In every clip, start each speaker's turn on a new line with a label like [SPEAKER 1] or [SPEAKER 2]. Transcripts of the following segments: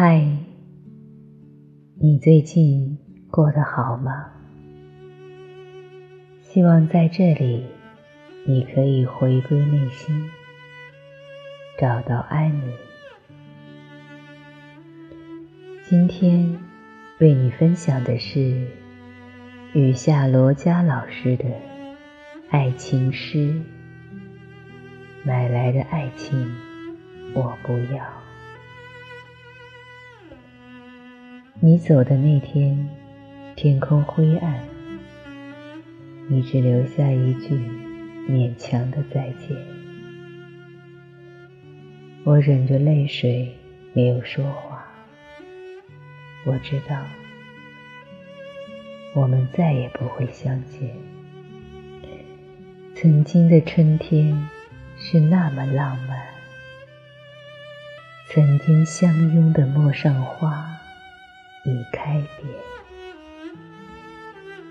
[SPEAKER 1] 嗨，你最近过得好吗？希望在这里，你可以回归内心，找到安宁。今天为你分享的是雨下罗佳老师的爱情诗：买来的爱情，我不要。你走的那天，天空灰暗，你只留下一句勉强的再见。我忍着泪水没有说话。我知道，我们再也不会相见。曾经的春天是那么浪漫，曾经相拥的陌上花。已开遍，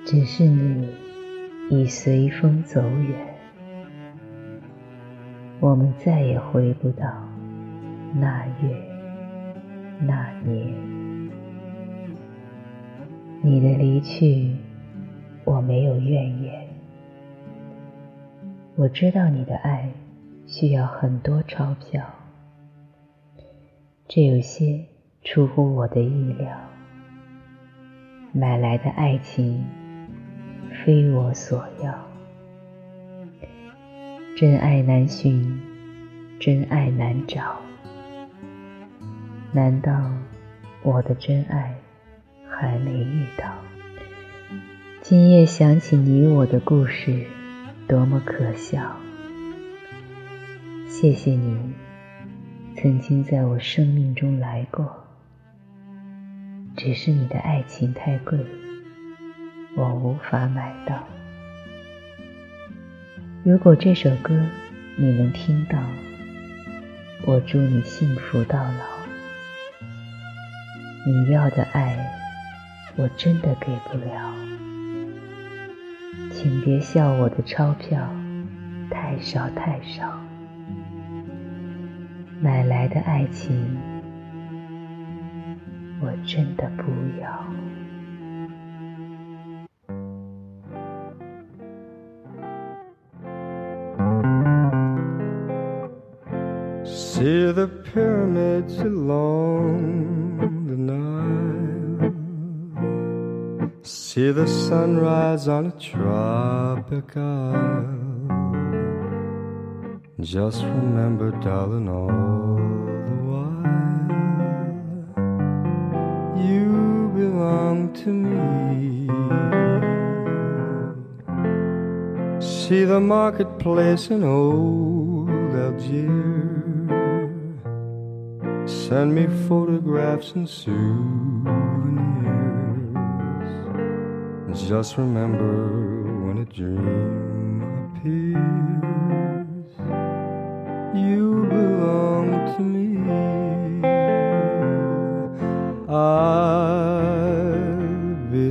[SPEAKER 1] 只是你已随风走远，我们再也回不到那月那年。你的离去，我没有怨言。我知道你的爱需要很多钞票，这有些出乎我的意料。买来的爱情，非我所要。真爱难寻，真爱难找。难道我的真爱还没遇到？今夜想起你我的故事，多么可笑！谢谢你，曾经在我生命中来过。只是你的爱情太贵，我无法买到。如果这首歌你能听到，我祝你幸福到老。你要的爱，我真的给不了，请别笑我的钞票太少太少，买来的爱情。我真的不要。
[SPEAKER 2] See the pyramids along the Nile. See the sunrise on a tropic isle. Just remember, darling, all To me. See the marketplace in old Algiers. Send me photographs and souvenirs. Just remember when a dream appears, you belong to me.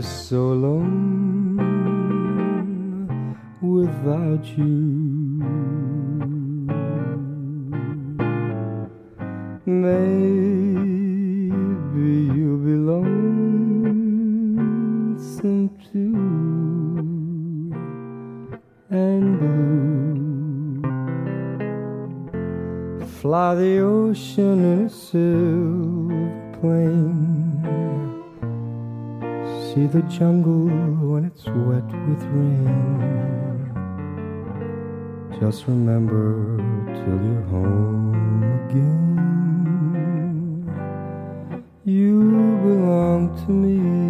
[SPEAKER 2] So long without you. Maybe you'll be lonesome too and blue. Fly the ocean in a silver plane see the jungle when it's wet with rain. Just remember till you're home again. You belong to me.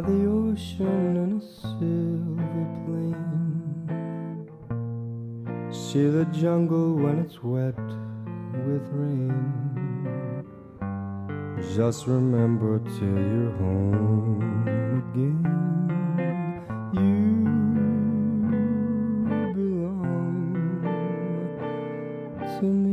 [SPEAKER 2] by the ocean in a silver plane. See the jungle when it's wet with rain. Just remember till you're home again. You belong to me.